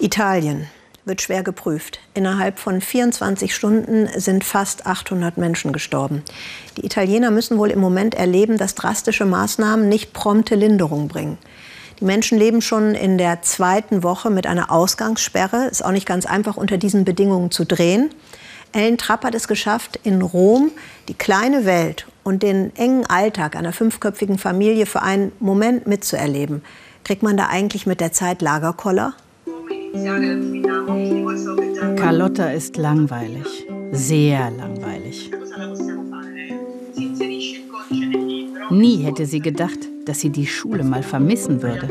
Italien wird schwer geprüft. Innerhalb von 24 Stunden sind fast 800 Menschen gestorben. Die Italiener müssen wohl im Moment erleben, dass drastische Maßnahmen nicht prompte Linderung bringen. Die Menschen leben schon in der zweiten Woche mit einer Ausgangssperre. Ist auch nicht ganz einfach, unter diesen Bedingungen zu drehen. Ellen Trapp hat es geschafft, in Rom die kleine Welt und den engen Alltag einer fünfköpfigen Familie für einen Moment mitzuerleben. Kriegt man da eigentlich mit der Zeit Lagerkoller? Carlotta ist langweilig, sehr langweilig. Nie hätte sie gedacht, dass sie die Schule mal vermissen würde.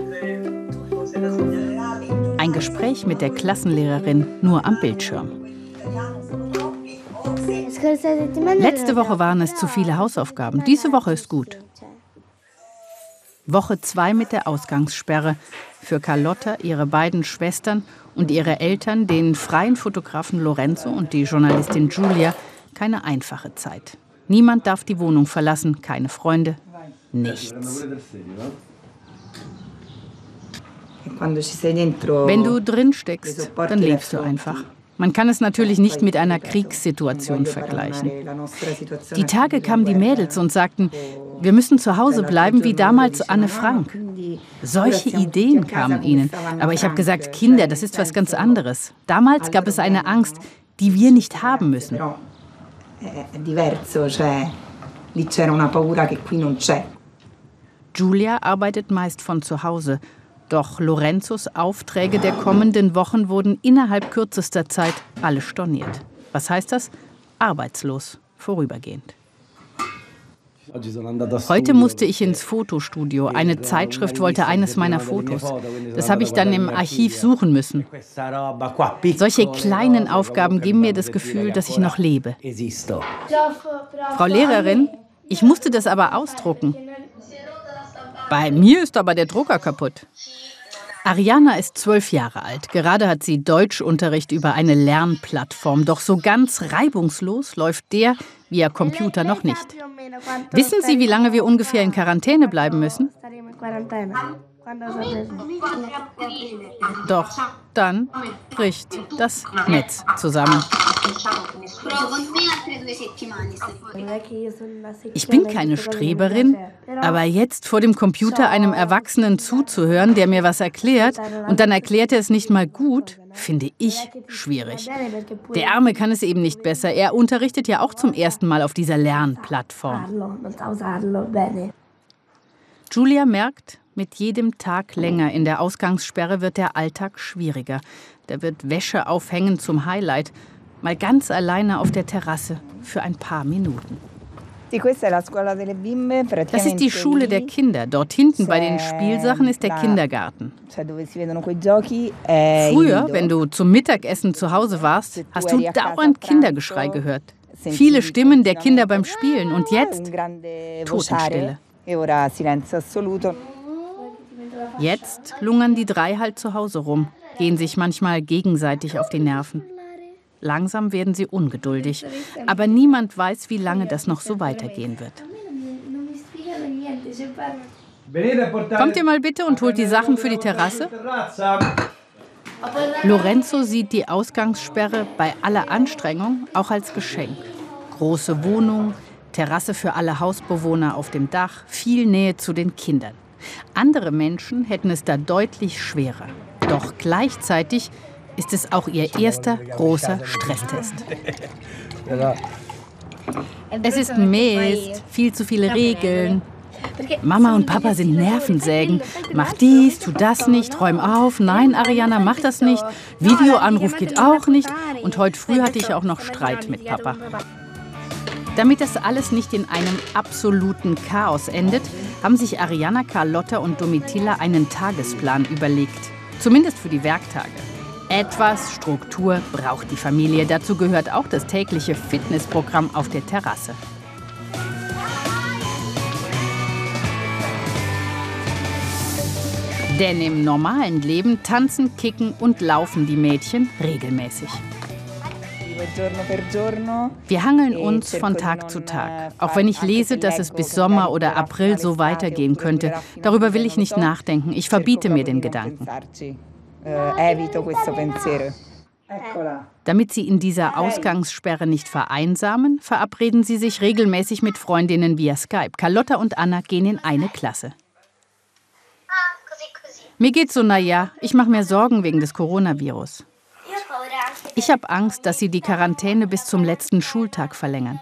Ein Gespräch mit der Klassenlehrerin nur am Bildschirm. Letzte Woche waren es zu viele Hausaufgaben. Diese Woche ist gut. Woche zwei mit der Ausgangssperre. Für Carlotta, ihre beiden Schwestern und ihre Eltern, den freien Fotografen Lorenzo und die Journalistin Giulia, keine einfache Zeit. Niemand darf die Wohnung verlassen, keine Freunde, nichts. Wenn du drin steckst, dann lebst du einfach. Man kann es natürlich nicht mit einer Kriegssituation vergleichen. Die Tage kamen die Mädels und sagten, wir müssen zu Hause bleiben wie damals Anne Frank. Solche Ideen kamen ihnen. Aber ich habe gesagt, Kinder, das ist was ganz anderes. Damals gab es eine Angst, die wir nicht haben müssen. Julia arbeitet meist von zu Hause. Doch Lorenzos Aufträge der kommenden Wochen wurden innerhalb kürzester Zeit alle storniert. Was heißt das? Arbeitslos, vorübergehend. Heute musste ich ins Fotostudio. Eine Zeitschrift wollte eines meiner Fotos. Das habe ich dann im Archiv suchen müssen. Solche kleinen Aufgaben geben mir das Gefühl, dass ich noch lebe. Frau Lehrerin, ich musste das aber ausdrucken. Bei mir ist aber der Drucker kaputt. Ariana ist zwölf Jahre alt. Gerade hat sie Deutschunterricht über eine Lernplattform. Doch so ganz reibungslos läuft der via Computer noch nicht. Wissen Sie, wie lange wir ungefähr in Quarantäne bleiben müssen? Doch dann bricht das Netz zusammen. Ich bin keine Streberin, aber jetzt vor dem Computer einem Erwachsenen zuzuhören, der mir was erklärt, und dann erklärt er es nicht mal gut, finde ich schwierig. Der Arme kann es eben nicht besser. Er unterrichtet ja auch zum ersten Mal auf dieser Lernplattform. Julia merkt, mit jedem Tag länger in der Ausgangssperre wird der Alltag schwieriger. Da wird Wäsche aufhängen zum Highlight. Mal ganz alleine auf der Terrasse für ein paar Minuten. Das ist die Schule der Kinder. Dort hinten bei den Spielsachen ist der Kindergarten. Früher, wenn du zum Mittagessen zu Hause warst, hast du dauernd Kindergeschrei gehört. Viele Stimmen der Kinder beim Spielen und jetzt Totenstille. Jetzt lungern die drei halt zu Hause rum, gehen sich manchmal gegenseitig auf die Nerven. Langsam werden sie ungeduldig, aber niemand weiß, wie lange das noch so weitergehen wird. Kommt ihr mal bitte und holt die Sachen für die Terrasse? Lorenzo sieht die Ausgangssperre bei aller Anstrengung auch als Geschenk. Große Wohnung, Terrasse für alle Hausbewohner auf dem Dach, viel Nähe zu den Kindern. Andere Menschen hätten es da deutlich schwerer. Doch gleichzeitig ist es auch ihr erster großer Stresstest. Es ist Mist, viel zu viele Regeln. Mama und Papa sind Nervensägen. Mach dies, tu das nicht, räum auf. Nein, Ariana, mach das nicht. Videoanruf geht auch nicht. Und heute früh hatte ich auch noch Streit mit Papa. Damit das alles nicht in einem absoluten Chaos endet, haben sich Ariana, Carlotta und Domitilla einen Tagesplan überlegt. Zumindest für die Werktage. Etwas Struktur braucht die Familie. Dazu gehört auch das tägliche Fitnessprogramm auf der Terrasse. Denn im normalen Leben tanzen, kicken und laufen die Mädchen regelmäßig. Wir hangeln uns von Tag zu Tag. Auch wenn ich lese, dass es bis Sommer oder April so weitergehen könnte, darüber will ich nicht nachdenken. Ich verbiete mir den Gedanken. Evito questo pensiero. Damit sie in dieser Ausgangssperre nicht vereinsamen, verabreden sie sich regelmäßig mit Freundinnen via Skype. Carlotta und Anna gehen in eine Klasse. Mir geht's so, naja, ich mache mir Sorgen wegen des Coronavirus. Ich habe Angst, dass sie die Quarantäne bis zum letzten Schultag verlängern.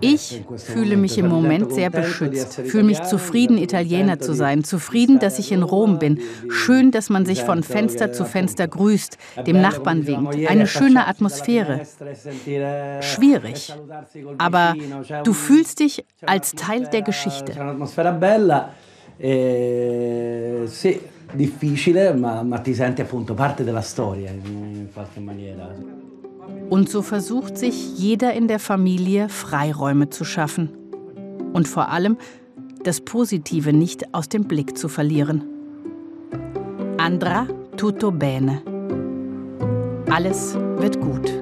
Ich fühle mich im Moment sehr beschützt, fühle mich zufrieden, Italiener zu sein, zufrieden, dass ich in Rom bin. Schön, dass man sich von Fenster zu Fenster grüßt, dem Nachbarn winkt. Eine schöne Atmosphäre. Schwierig. Aber du fühlst dich als Teil der Geschichte. difficile, ma, ma ti senti appunto parte della storia in qualche maniera. Und so versucht sich jeder in der Familie Freiräume zu schaffen. Und vor allem das Positive nicht aus dem Blick zu verlieren. Andra tutto bene. Alles wird gut.